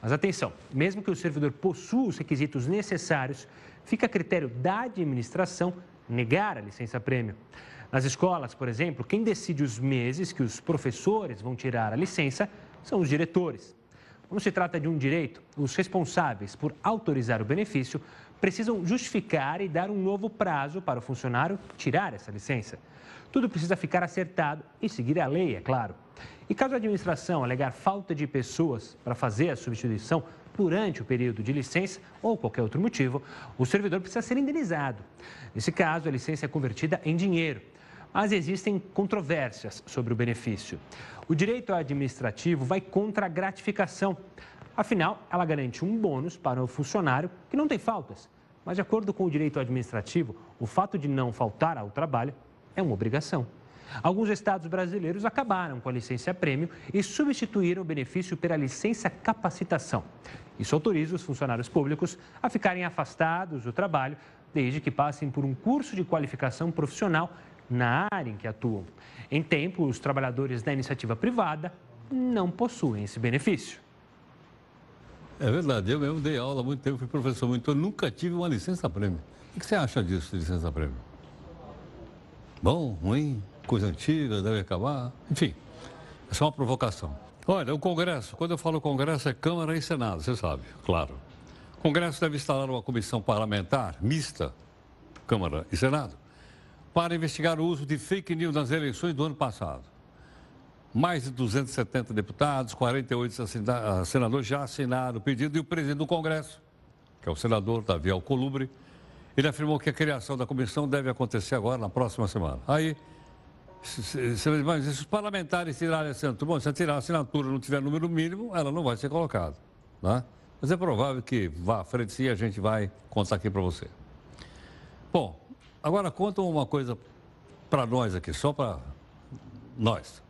Mas atenção, mesmo que o servidor possua os requisitos necessários, fica a critério da administração negar a licença-prêmio. Nas escolas, por exemplo, quem decide os meses que os professores vão tirar a licença são os diretores. Quando se trata de um direito, os responsáveis por autorizar o benefício precisam justificar e dar um novo prazo para o funcionário tirar essa licença. Tudo precisa ficar acertado e seguir a lei, é claro. E caso a administração alegar falta de pessoas para fazer a substituição durante o período de licença ou qualquer outro motivo, o servidor precisa ser indenizado. Nesse caso, a licença é convertida em dinheiro. Mas existem controvérsias sobre o benefício. O direito administrativo vai contra a gratificação. Afinal, ela garante um bônus para o funcionário que não tem faltas. Mas, de acordo com o direito administrativo, o fato de não faltar ao trabalho é uma obrigação. Alguns estados brasileiros acabaram com a licença prêmio e substituíram o benefício pela licença capacitação. Isso autoriza os funcionários públicos a ficarem afastados do trabalho desde que passem por um curso de qualificação profissional na área em que atuam. Em tempo, os trabalhadores da iniciativa privada não possuem esse benefício. É verdade, eu mesmo dei aula há muito tempo, fui professor muito, eu nunca tive uma licença-prêmio. O que você acha disso, de licença-prêmio? Bom, ruim, coisa antiga, deve acabar, enfim, é só uma provocação. Olha, o Congresso, quando eu falo Congresso, é Câmara e Senado, você sabe, claro. O Congresso deve instalar uma comissão parlamentar mista, Câmara e Senado, para investigar o uso de fake news nas eleições do ano passado. Mais de 270 deputados, 48 senadores já assinaram o pedido e o presidente do Congresso, que é o senador Davi Alcolumbre, ele afirmou que a criação da comissão deve acontecer agora, na próxima semana. Aí, mas se os parlamentares tirarem a assinatura, bom, se tirar a assinatura não tiver número mínimo, ela não vai ser colocada. Né? Mas é provável que vá à frente sim, a gente vai contar aqui para você. Bom, agora conta uma coisa para nós aqui, só para nós.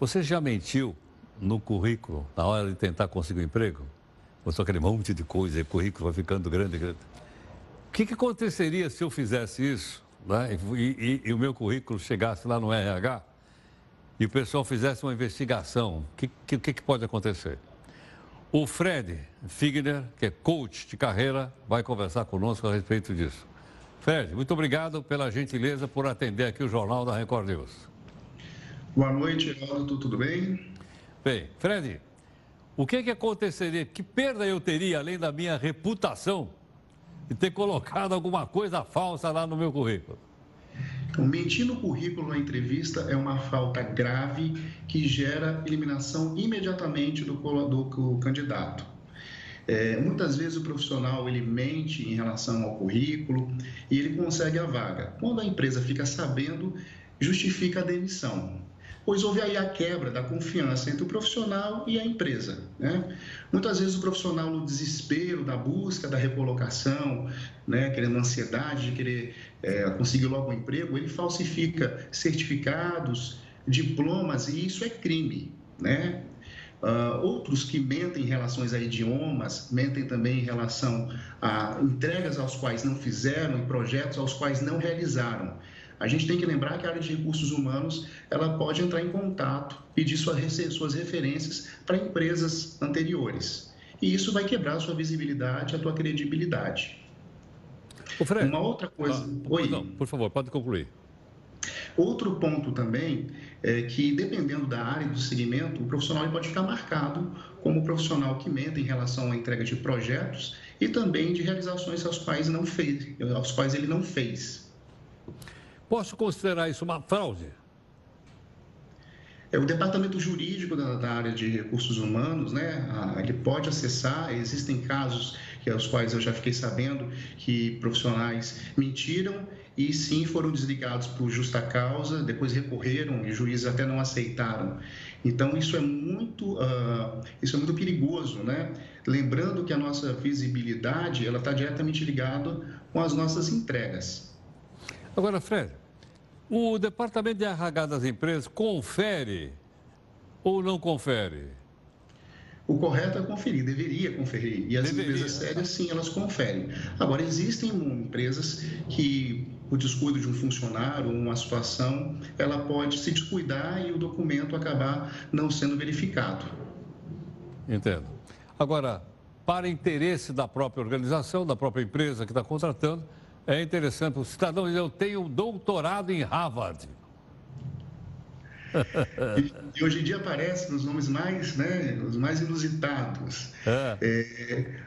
Você já mentiu no currículo na hora de tentar conseguir um emprego? Botou aquele monte de coisa, o currículo vai ficando grande, grande. O que, que aconteceria se eu fizesse isso né, e, e, e, o meu currículo chegasse lá no RH e o pessoal fizesse uma investigação? O que, que, que pode acontecer? O Fred Figner, que é coach de carreira, vai conversar conosco a respeito disso. Fred, muito obrigado pela gentileza por atender aqui o Jornal da Record News. Boa noite, Ronaldo, tudo bem? Bem, Fred, o que, que aconteceria? Que perda eu teria, além da minha reputação, de ter colocado alguma coisa falsa lá no meu currículo? Então, mentir no currículo na entrevista é uma falta grave que gera eliminação imediatamente do, do, do candidato. É, muitas vezes o profissional ele mente em relação ao currículo e ele consegue a vaga. Quando a empresa fica sabendo, justifica a demissão pois houve aí a quebra da confiança entre o profissional e a empresa. Né? Muitas vezes o profissional, no desespero da busca da recolocação, né, querendo ansiedade de querer é, conseguir logo um emprego, ele falsifica certificados, diplomas, e isso é crime. Né? Uh, outros que mentem em relação a idiomas, mentem também em relação a entregas aos quais não fizeram e projetos aos quais não realizaram. A gente tem que lembrar que a área de recursos humanos ela pode entrar em contato, pedir suas referências para empresas anteriores. E isso vai quebrar a sua visibilidade, a tua credibilidade. Ô Fred, Uma outra coisa. Ah, Oi. Não, por favor, pode concluir. Outro ponto também é que, dependendo da área do segmento, o profissional pode ficar marcado como profissional que mente em relação à entrega de projetos e também de realizações aos quais, não fez, aos quais ele não fez. Posso considerar isso uma fraude? É, o departamento jurídico da, da, área de recursos humanos, né, ele pode acessar, existem casos que aos quais eu já fiquei sabendo que profissionais mentiram e sim foram desligados por justa causa, depois recorreram e juízes até não aceitaram. Então isso é muito, uh, isso é muito perigoso, né? Lembrando que a nossa visibilidade ela está diretamente ligada com as nossas entregas. Agora, Fred, o departamento de RH das empresas confere ou não confere? O correto é conferir, deveria conferir. E as deveria. empresas sérias, sim, elas conferem. Agora, existem empresas que o descuido de um funcionário, uma situação, ela pode se descuidar e o documento acabar não sendo verificado. Entendo. Agora, para interesse da própria organização, da própria empresa que está contratando, é interessante, o cidadão eu tenho doutorado em Harvard. E, e, hoje em dia aparece nos nomes mais, né, os mais inusitados. É. É,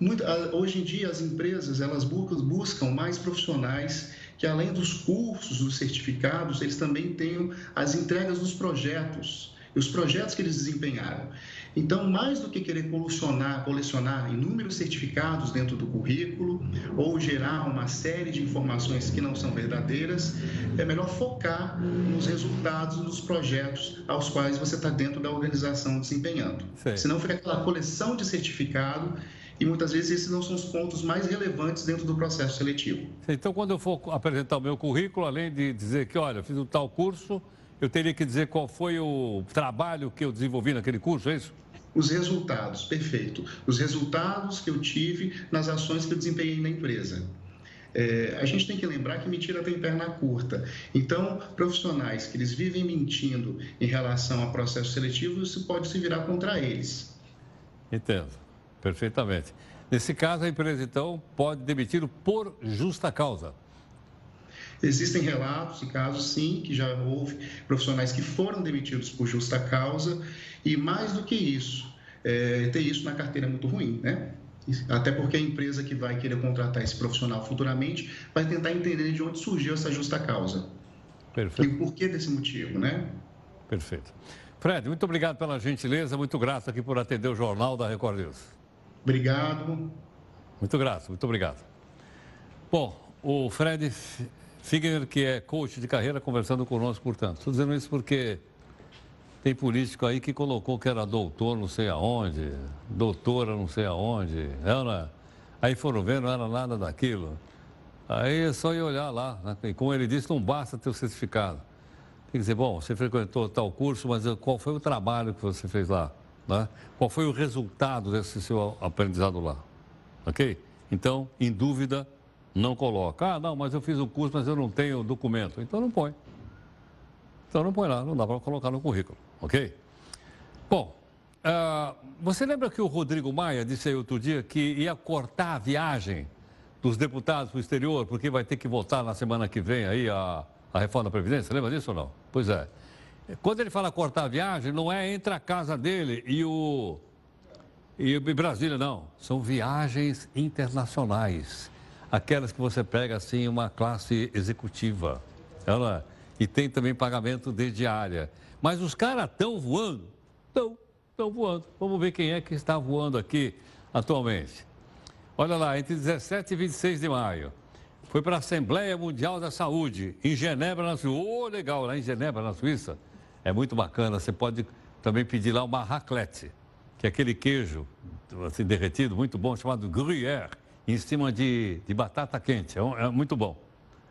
muito, hoje em dia as empresas elas buscam, buscam mais profissionais que além dos cursos, dos certificados, eles também tenham as entregas dos projetos e os projetos que eles desempenharam. Então, mais do que querer colecionar, colecionar inúmeros certificados dentro do currículo ou gerar uma série de informações que não são verdadeiras, é melhor focar nos resultados dos projetos aos quais você está dentro da organização desempenhando. Sim. Senão fica aquela coleção de certificado e muitas vezes esses não são os pontos mais relevantes dentro do processo seletivo. Então, quando eu for apresentar o meu currículo, além de dizer que, olha, eu fiz um tal curso, eu teria que dizer qual foi o trabalho que eu desenvolvi naquele curso, é isso? Os resultados, perfeito. Os resultados que eu tive nas ações que eu desempenhei na empresa. É, a gente tem que lembrar que mentira tem perna curta. Então, profissionais que eles vivem mentindo em relação a processos seletivos, isso pode se virar contra eles. Entendo, perfeitamente. Nesse caso, a empresa, então, pode demitir por justa causa. Existem relatos e casos, sim, que já houve profissionais que foram demitidos por justa causa e, mais do que isso, é, ter isso na carteira é muito ruim, né? Até porque a empresa que vai querer contratar esse profissional futuramente vai tentar entender de onde surgiu essa justa causa. Perfeito. E por que desse motivo, né? Perfeito. Fred, muito obrigado pela gentileza, muito grato aqui por atender o Jornal da Record News. Obrigado. Muito grato, muito obrigado. Bom, o Fred Figueiredo, que é coach de carreira, conversando conosco, portanto. Estou dizendo isso porque tem político aí que colocou que era doutor não sei aonde, doutora não sei aonde. Era, aí foram ver, não era nada daquilo. Aí é só ir olhar lá. Né? E como ele disse, não basta ter o certificado. Tem que dizer, bom, você frequentou tal curso, mas qual foi o trabalho que você fez lá? Né? Qual foi o resultado desse seu aprendizado lá? Ok? Então, em dúvida, não coloca. Ah, não, mas eu fiz o curso, mas eu não tenho documento. Então não põe. Então não põe lá, não dá para colocar no currículo, ok? Bom, uh, você lembra que o Rodrigo Maia disse aí outro dia que ia cortar a viagem dos deputados para o exterior, porque vai ter que votar na semana que vem aí a, a reforma da Previdência? Lembra disso ou não? Pois é. Quando ele fala cortar a viagem, não é entre a casa dele e o. E Brasília, não. São viagens internacionais. Aquelas que você pega assim, uma classe executiva. Ela, e tem também pagamento de diária. Mas os caras estão voando? Estão, estão voando. Vamos ver quem é que está voando aqui atualmente. Olha lá, entre 17 e 26 de maio. Foi para a Assembleia Mundial da Saúde, em Genebra, na Suíça. Oh, legal, lá em Genebra, na Suíça. É muito bacana. Você pode também pedir lá uma raclette, que é aquele queijo assim, derretido, muito bom, chamado gruyère, em cima de, de batata quente. É, é muito bom.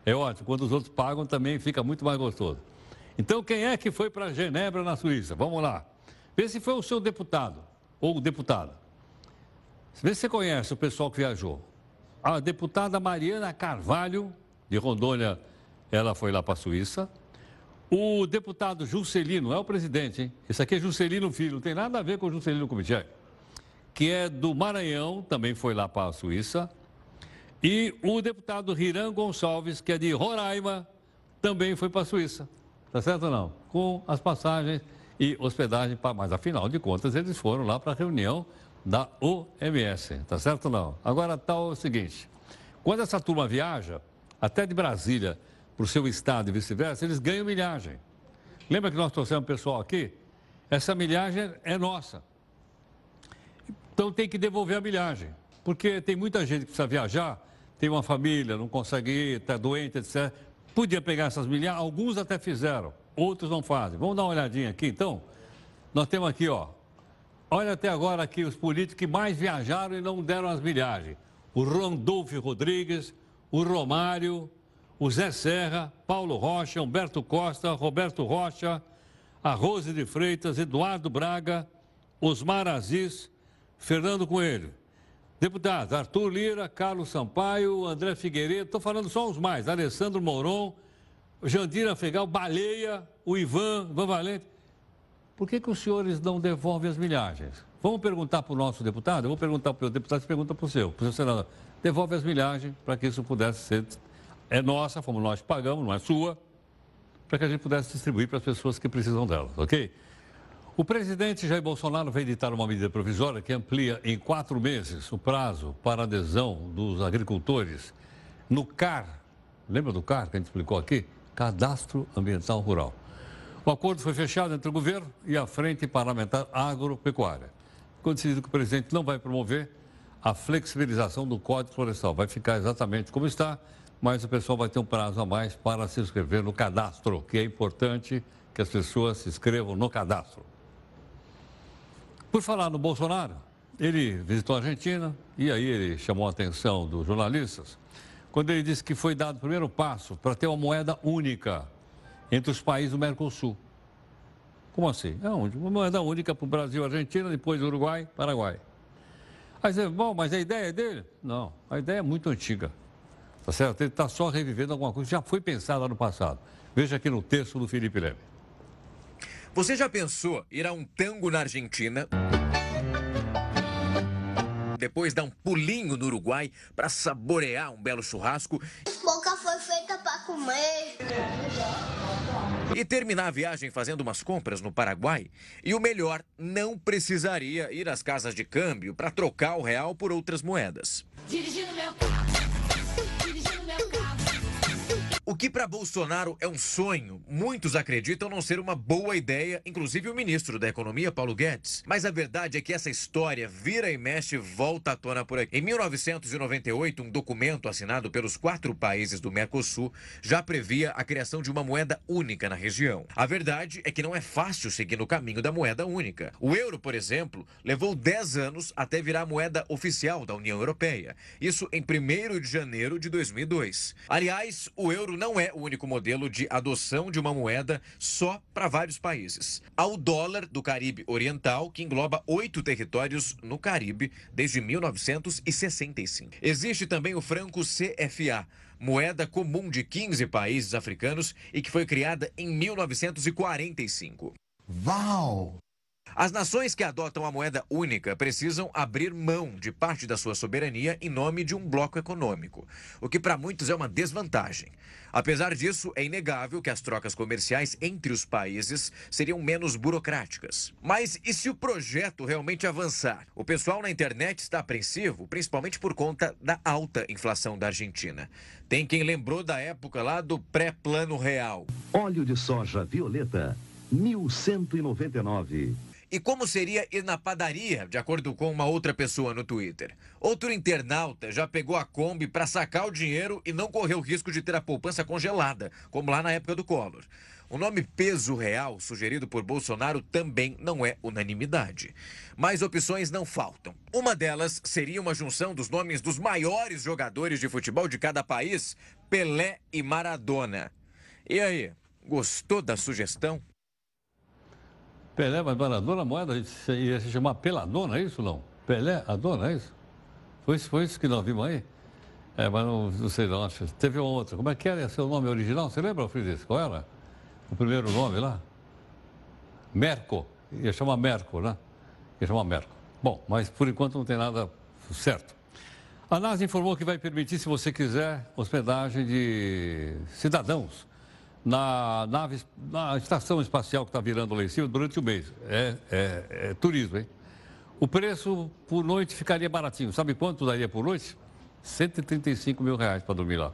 É ótimo. Quando os outros pagam, também fica muito mais gostoso. Então, quem é que foi para Genebra, na Suíça? Vamos lá. Vê se foi o seu deputado ou deputada. Vê se você conhece o pessoal que viajou. A deputada Mariana Carvalho, de Rondônia, ela foi lá para a Suíça. O deputado Juscelino, é o presidente, hein? Esse aqui é Juscelino Filho, não tem nada a ver com o Juscelino Kubitschek, que é do Maranhão, também foi lá para a Suíça. E o deputado Riran Gonçalves, que é de Roraima, também foi para a Suíça. Tá certo ou não? Com as passagens e hospedagem, para mas afinal de contas eles foram lá para a reunião da OMS. Tá certo ou não? Agora está o seguinte: quando essa turma viaja, até de Brasília, para o seu estado e vice-versa, eles ganham milhagem. Lembra que nós trouxemos pessoal aqui? Essa milhagem é nossa. Então tem que devolver a milhagem. Porque tem muita gente que precisa viajar, tem uma família, não consegue ir, está doente, etc. Podia pegar essas milhagens, alguns até fizeram, outros não fazem. Vamos dar uma olhadinha aqui, então? Nós temos aqui, ó. Olha até agora aqui os políticos que mais viajaram e não deram as milhagens. O Randolfo Rodrigues, o Romário, o Zé Serra, Paulo Rocha, Humberto Costa, Roberto Rocha, a Rose de Freitas, Eduardo Braga, Osmar Aziz, Fernando Coelho. Deputados, Arthur Lira, Carlos Sampaio, André Figueiredo, estou falando só os mais, Alessandro Moron, Jandira Fegal, Baleia, o Ivan, Ivan Valente. Por que, que os senhores não devolvem as milhagens? Vamos perguntar para o nosso deputado? Eu vou perguntar para o deputado, você pergunta para o seu, para o seu senador. Devolve as milhagens para que isso pudesse ser é nossa, fomos nós que pagamos, não é sua, para que a gente pudesse distribuir para as pessoas que precisam delas, ok? O presidente Jair Bolsonaro vai editar uma medida provisória que amplia em quatro meses o prazo para adesão dos agricultores no CAR. Lembra do CAR que a gente explicou aqui? Cadastro Ambiental Rural. O acordo foi fechado entre o governo e a Frente Parlamentar Agropecuária. Ficou decidido que o presidente não vai promover a flexibilização do Código Florestal. Vai ficar exatamente como está mas o pessoal vai ter um prazo a mais para se inscrever no cadastro, que é importante que as pessoas se inscrevam no cadastro. Por falar no Bolsonaro, ele visitou a Argentina e aí ele chamou a atenção dos jornalistas quando ele disse que foi dado o primeiro passo para ter uma moeda única entre os países do Mercosul. Como assim? É uma moeda única para o Brasil, Argentina, depois Uruguai, Paraguai. Aí você, bom, mas a ideia é dele? Não, a ideia é muito antiga. Tá certo? Ele está só revivendo alguma coisa que já foi pensada no passado. Veja aqui no texto do Felipe Leme. Você já pensou ir a um tango na Argentina? Depois dar um pulinho no Uruguai para saborear um belo churrasco? Boca foi feita para comer. E terminar a viagem fazendo umas compras no Paraguai? E o melhor, não precisaria ir às casas de câmbio para trocar o real por outras moedas. Dirigindo meu carro. O que para Bolsonaro é um sonho, muitos acreditam não ser uma boa ideia, inclusive o ministro da Economia, Paulo Guedes. Mas a verdade é que essa história vira e mexe volta à tona por aqui. Em 1998, um documento assinado pelos quatro países do Mercosul já previa a criação de uma moeda única na região. A verdade é que não é fácil seguir no caminho da moeda única. O euro, por exemplo, levou 10 anos até virar moeda oficial da União Europeia. Isso em 1 de janeiro de 2002. Aliás, o euro não é o único modelo de adoção de uma moeda só para vários países. Há o dólar do Caribe Oriental, que engloba oito territórios no Caribe desde 1965. Existe também o franco CFA, moeda comum de 15 países africanos e que foi criada em 1945. Uau! As nações que adotam a moeda única precisam abrir mão de parte da sua soberania em nome de um bloco econômico, o que para muitos é uma desvantagem. Apesar disso, é inegável que as trocas comerciais entre os países seriam menos burocráticas. Mas e se o projeto realmente avançar? O pessoal na internet está apreensivo, principalmente por conta da alta inflação da Argentina. Tem quem lembrou da época lá do pré-plano real. Óleo de soja violeta, 1199. E como seria ir na padaria, de acordo com uma outra pessoa no Twitter? Outro internauta já pegou a Kombi para sacar o dinheiro e não correu o risco de ter a poupança congelada, como lá na época do Collor. O nome peso real, sugerido por Bolsonaro, também não é unanimidade. Mas opções não faltam. Uma delas seria uma junção dos nomes dos maiores jogadores de futebol de cada país, Pelé e Maradona. E aí, gostou da sugestão? Pelé, mas Maradona, moeda ia se chamar Peladona, é isso não? Pelé, a dona, é isso? Foi, foi isso que nós vimos aí? É, mas não, não sei não, acho. Teve uma outra. Como é que era seu nome original? Você lembra, Fridis? Qual era? O primeiro nome lá? Merco. Ia chamar Merco, né? Ia chamar Merco. Bom, mas por enquanto não tem nada certo. A NASA informou que vai permitir, se você quiser, hospedagem de cidadãos na nave, na estação espacial que está virando lá em cima durante o mês. É, é, é, turismo, hein? O preço por noite ficaria baratinho. Sabe quanto daria por noite? 135 mil reais para dormir lá.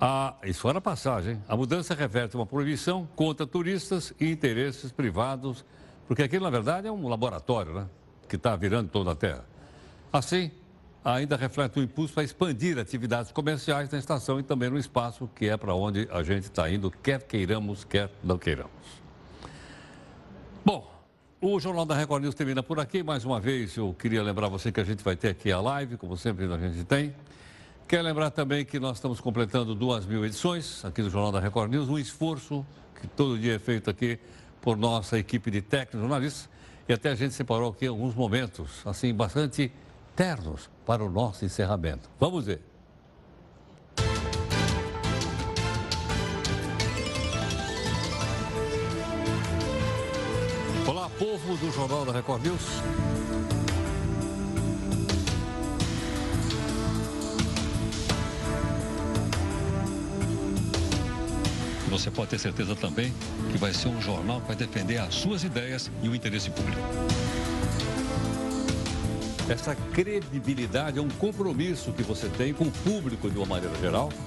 Ah, isso era passagem. A mudança reverte uma proibição contra turistas e interesses privados, porque aquilo, na verdade, é um laboratório, né? Que está virando toda a Terra. Assim, ainda reflete o impulso para expandir atividades comerciais na estação e também no espaço, que é para onde a gente está indo, quer queiramos, quer não queiramos. Bom, o Jornal da Record News termina por aqui. Mais uma vez, eu queria lembrar você que a gente vai ter aqui a live, como sempre a gente tem. Quero lembrar também que nós estamos completando duas mil edições aqui do Jornal da Record News, um esforço que todo dia é feito aqui por nossa equipe de técnicos, jornalistas, e até a gente separou aqui alguns momentos, assim, bastante ternos para o nosso encerramento. Vamos ver. Olá, povo do Jornal da Record News. Você pode ter certeza também que vai ser um jornal que vai defender as suas ideias e o interesse público. Essa credibilidade é um compromisso que você tem com o público de uma maneira geral